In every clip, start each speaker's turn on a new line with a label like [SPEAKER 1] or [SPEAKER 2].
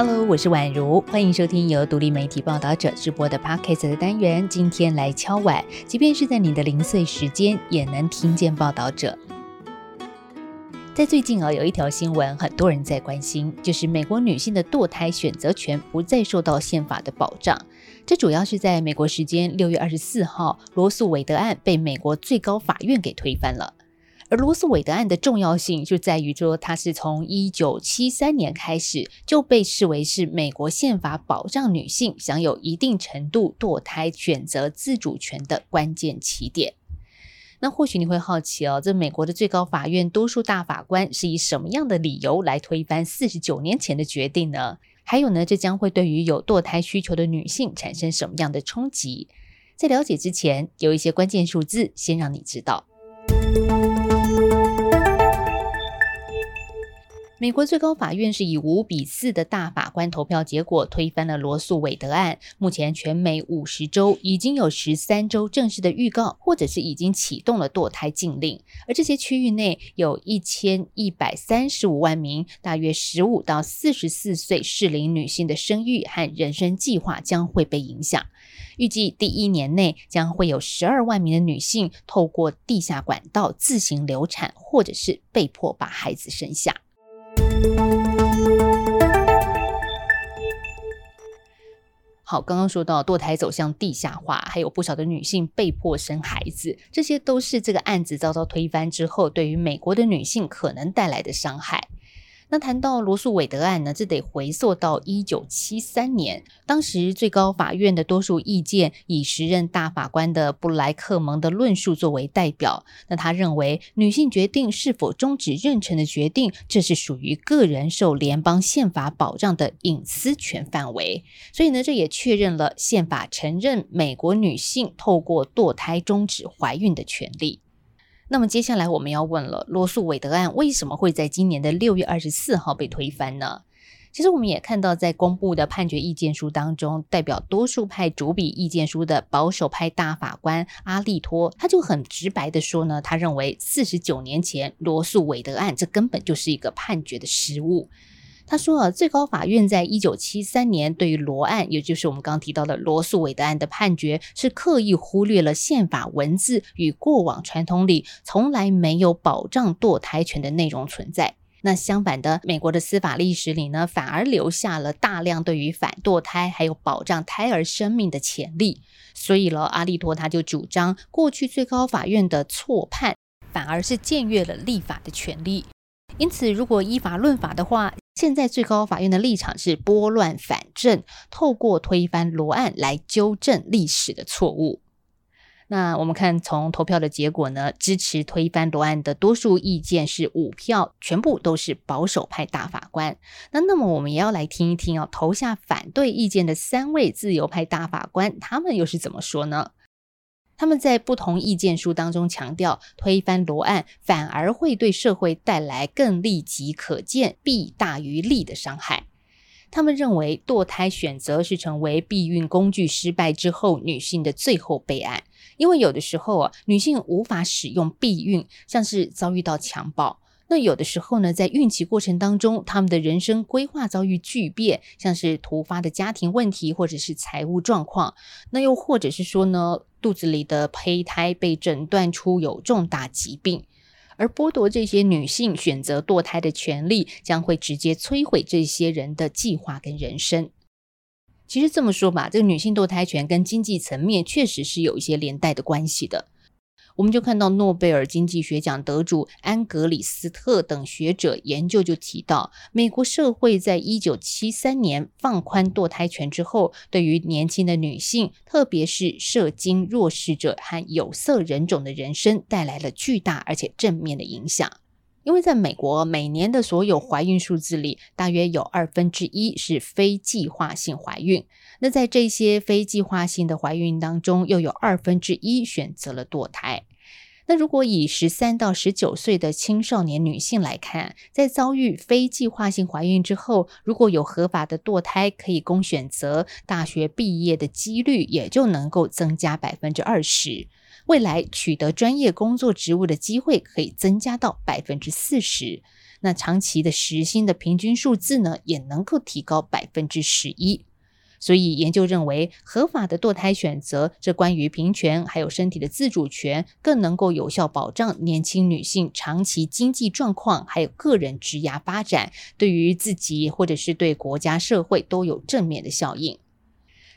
[SPEAKER 1] Hello，我是宛如，欢迎收听由独立媒体报道者直播的 Podcast 的单元。今天来敲碗，即便是在你的零碎时间，也能听见报道者。在最近啊，有一条新闻，很多人在关心，就是美国女性的堕胎选择权不再受到宪法的保障。这主要是在美国时间六月二十四号，罗素韦德案被美国最高法院给推翻了。而罗斯韦德案的重要性就在于说，它是从一九七三年开始就被视为是美国宪法保障女性享有一定程度堕胎选择自主权的关键起点。那或许你会好奇哦，这美国的最高法院多数大法官是以什么样的理由来推翻四十九年前的决定呢？还有呢，这将会对于有堕胎需求的女性产生什么样的冲击？在了解之前，有一些关键数字先让你知道。美国最高法院是以五比四的大法官投票结果推翻了罗素韦德案。目前，全美五十州已经有十三州正式的预告，或者是已经启动了堕胎禁令。而这些区域内有一千一百三十五万名大约十五到四十四岁适龄女性的生育和人生计划将会被影响。预计第一年内将会有十二万名的女性透过地下管道自行流产，或者是被迫把孩子生下。好，刚刚说到堕胎走向地下化，还有不少的女性被迫生孩子，这些都是这个案子遭到推翻之后，对于美国的女性可能带来的伤害。那谈到罗素韦德案呢，这得回溯到一九七三年，当时最高法院的多数意见以时任大法官的布莱克蒙的论述作为代表。那他认为，女性决定是否终止妊娠的决定，这是属于个人受联邦宪法保障的隐私权范围。所以呢，这也确认了宪法承认美国女性透过堕胎终止怀孕的权利。那么接下来我们要问了，罗素韦德案为什么会在今年的六月二十四号被推翻呢？其实我们也看到，在公布的判决意见书当中，代表多数派主笔意见书的保守派大法官阿利托，他就很直白的说呢，他认为四十九年前罗素韦德案这根本就是一个判决的失误。他说啊，最高法院在一九七三年对于罗案，也就是我们刚提到的罗素韦德案的判决，是刻意忽略了宪法文字与过往传统里从来没有保障堕胎权的内容存在。那相反的，美国的司法历史里呢，反而留下了大量对于反堕胎还有保障胎儿生命的潜力。所以了，阿利托他就主张，过去最高法院的错判，反而是僭越了立法的权利。因此，如果依法论法的话，现在最高法院的立场是拨乱反正，透过推翻罗案来纠正历史的错误。那我们看从投票的结果呢，支持推翻罗案的多数意见是五票，全部都是保守派大法官。那那么我们也要来听一听哦，投下反对意见的三位自由派大法官，他们又是怎么说呢？他们在不同意见书当中强调，推翻罗案反而会对社会带来更立即可见、弊大于利的伤害。他们认为，堕胎选择是成为避孕工具失败之后女性的最后备案，因为有的时候啊，女性无法使用避孕，像是遭遇到强暴。那有的时候呢，在孕期过程当中，他们的人生规划遭遇巨变，像是突发的家庭问题或者是财务状况，那又或者是说呢，肚子里的胚胎被诊断出有重大疾病，而剥夺这些女性选择堕胎的权利，将会直接摧毁这些人的计划跟人生。其实这么说吧，这个女性堕胎权跟经济层面确实是有一些连带的关系的。我们就看到诺贝尔经济学奖得主安格里斯特等学者研究就提到，美国社会在一九七三年放宽堕胎权之后，对于年轻的女性，特别是社经弱势者和有色人种的人生，带来了巨大而且正面的影响。因为在美国，每年的所有怀孕数字里，大约有二分之一是非计划性怀孕。那在这些非计划性的怀孕当中，又有二分之一选择了堕胎。那如果以十三到十九岁的青少年女性来看，在遭遇非计划性怀孕之后，如果有合法的堕胎可以供选择，大学毕业的几率也就能够增加百分之二十，未来取得专业工作职务的机会可以增加到百分之四十。那长期的时薪的平均数字呢，也能够提高百分之十一。所以研究认为，合法的堕胎选择，这关于平权还有身体的自主权，更能够有效保障年轻女性长期经济状况，还有个人职涯发展，对于自己或者是对国家社会都有正面的效应。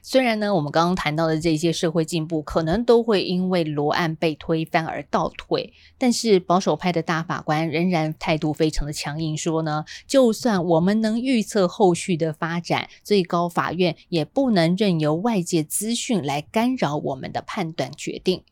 [SPEAKER 1] 虽然呢，我们刚刚谈到的这些社会进步，可能都会因为罗案被推翻而倒退，但是保守派的大法官仍然态度非常的强硬，说呢，就算我们能预测后续的发展，最高法院也不能任由外界资讯来干扰我们的判断决定。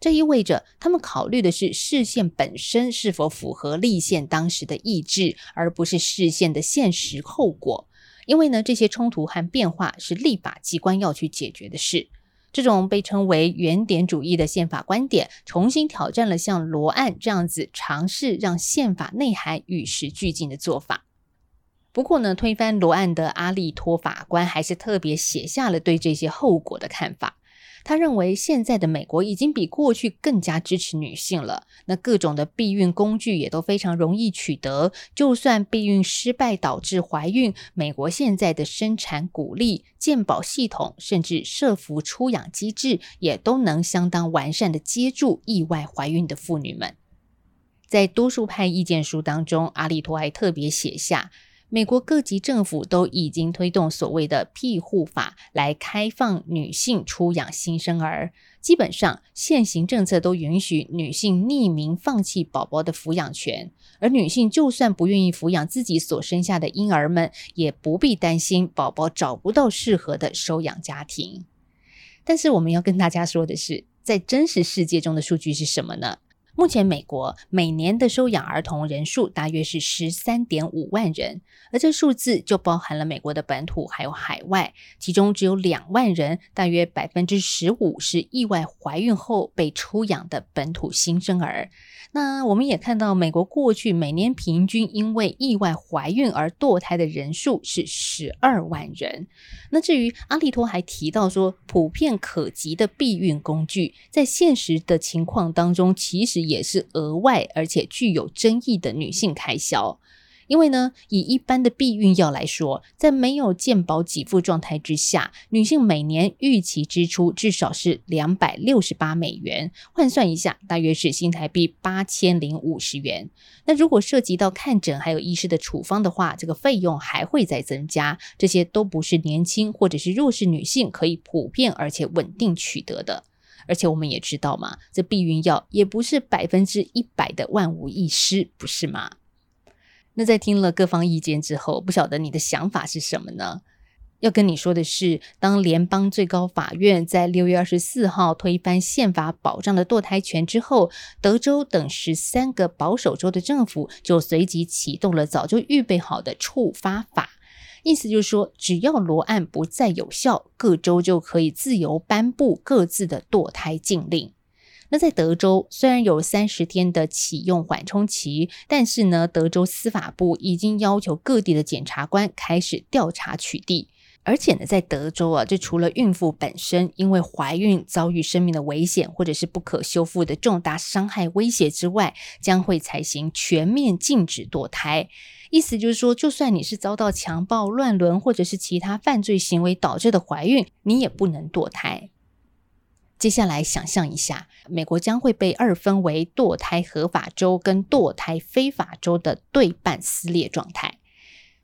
[SPEAKER 1] 这意味着他们考虑的是视线本身是否符合立宪当时的意志，而不是视线的现实后果。因为呢，这些冲突和变化是立法机关要去解决的事。这种被称为原点主义的宪法观点，重新挑战了像罗案这样子尝试让宪法内涵与时俱进的做法。不过呢，推翻罗案的阿利托法官还是特别写下了对这些后果的看法。他认为，现在的美国已经比过去更加支持女性了。那各种的避孕工具也都非常容易取得。就算避孕失败导致怀孕，美国现在的生产鼓励、健保系统，甚至设服出养机制，也都能相当完善的接住意外怀孕的妇女们。在多数派意见书当中，阿利托还特别写下。美国各级政府都已经推动所谓的庇护法来开放女性出养新生儿。基本上，现行政策都允许女性匿名放弃宝宝的抚养权，而女性就算不愿意抚养自己所生下的婴儿们，也不必担心宝宝找不到适合的收养家庭。但是，我们要跟大家说的是，在真实世界中的数据是什么呢？目前，美国每年的收养儿童人数大约是十三点五万人，而这数字就包含了美国的本土还有海外，其中只有两万人，大约百分之十五是意外怀孕后被出养的本土新生儿。那我们也看到，美国过去每年平均因为意外怀孕而堕胎的人数是十二万人。那至于阿利托还提到说，普遍可及的避孕工具，在现实的情况当中，其实也是额外而且具有争议的女性开销。因为呢，以一般的避孕药来说，在没有健保给付状态之下，女性每年预期支出至少是两百六十八美元，换算一下，大约是新台币八千零五十元。那如果涉及到看诊还有医师的处方的话，这个费用还会再增加。这些都不是年轻或者是弱势女性可以普遍而且稳定取得的。而且我们也知道嘛，这避孕药也不是百分之一百的万无一失，不是吗？那在听了各方意见之后，不晓得你的想法是什么呢？要跟你说的是，当联邦最高法院在六月二十四号推翻宪法保障的堕胎权之后，德州等十三个保守州的政府就随即启动了早就预备好的触发法，意思就是说，只要罗案不再有效，各州就可以自由颁布各自的堕胎禁令。那在德州，虽然有三十天的启用缓冲期，但是呢，德州司法部已经要求各地的检察官开始调查取缔。而且呢，在德州啊，这除了孕妇本身因为怀孕遭遇生命的危险，或者是不可修复的重大伤害威胁之外，将会采行全面禁止堕胎。意思就是说，就算你是遭到强暴、乱伦或者是其他犯罪行为导致的怀孕，你也不能堕胎。接下来想象一下，美国将会被二分为堕胎合法州跟堕胎非法州的对半撕裂状态。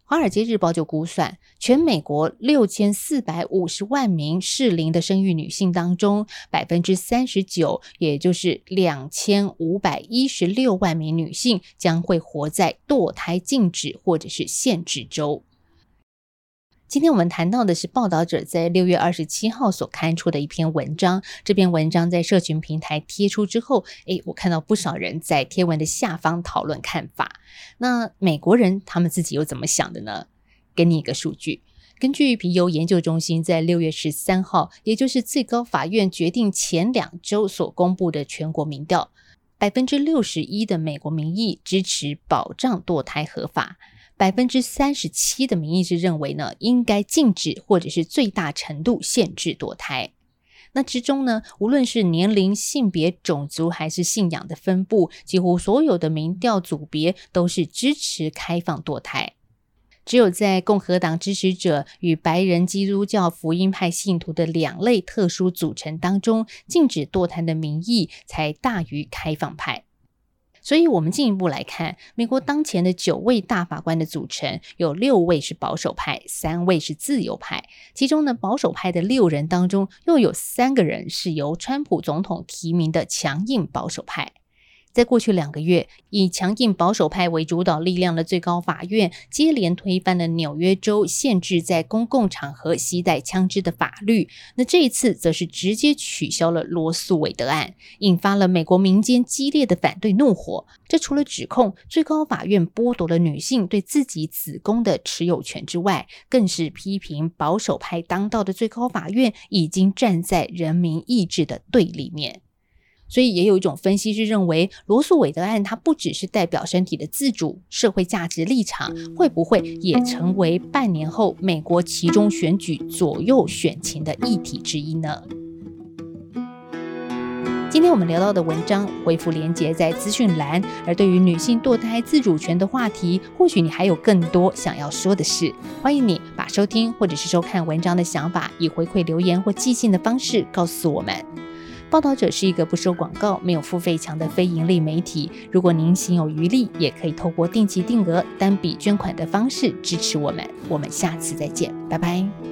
[SPEAKER 1] 华尔街日报就估算，全美国六千四百五十万名适龄的生育女性当中，百分之三十九，也就是两千五百一十六万名女性，将会活在堕胎禁止或者是限制州。今天我们谈到的是报道者在六月二十七号所刊出的一篇文章。这篇文章在社群平台贴出之后，诶，我看到不少人在贴文的下方讨论看法。那美国人他们自己又怎么想的呢？给你一个数据，根据皮尤研究中心在六月十三号，也就是最高法院决定前两周所公布的全国民调，百分之六十一的美国民意支持保障堕胎合法。百分之三十七的民意是认为呢，应该禁止或者是最大程度限制堕胎。那之中呢，无论是年龄、性别、种族还是信仰的分布，几乎所有的民调组别都是支持开放堕胎。只有在共和党支持者与白人基督教福音派信徒的两类特殊组成当中，禁止堕胎的民意才大于开放派。所以，我们进一步来看，美国当前的九位大法官的组成，有六位是保守派，三位是自由派。其中呢，保守派的六人当中，又有三个人是由川普总统提名的强硬保守派。在过去两个月，以强硬保守派为主导力量的最高法院接连推翻了纽约州限制在公共场合携带枪支的法律。那这一次，则是直接取消了罗素韦德案，引发了美国民间激烈的反对怒火。这除了指控最高法院剥夺了女性对自己子宫的持有权之外，更是批评保守派当道的最高法院已经站在人民意志的对立面。所以也有一种分析是认为，罗素韦德案它不只是代表身体的自主、社会价值立场，会不会也成为半年后美国其中选举左右选情的议题之一呢？今天我们聊到的文章，回复连接在资讯栏。而对于女性堕胎自主权的话题，或许你还有更多想要说的事，欢迎你把收听或者是收看文章的想法，以回馈留言或寄信的方式告诉我们。报道者是一个不收广告、没有付费墙的非盈利媒体。如果您心有余力，也可以透过定期定额、单笔捐款的方式支持我们。我们下次再见，拜拜。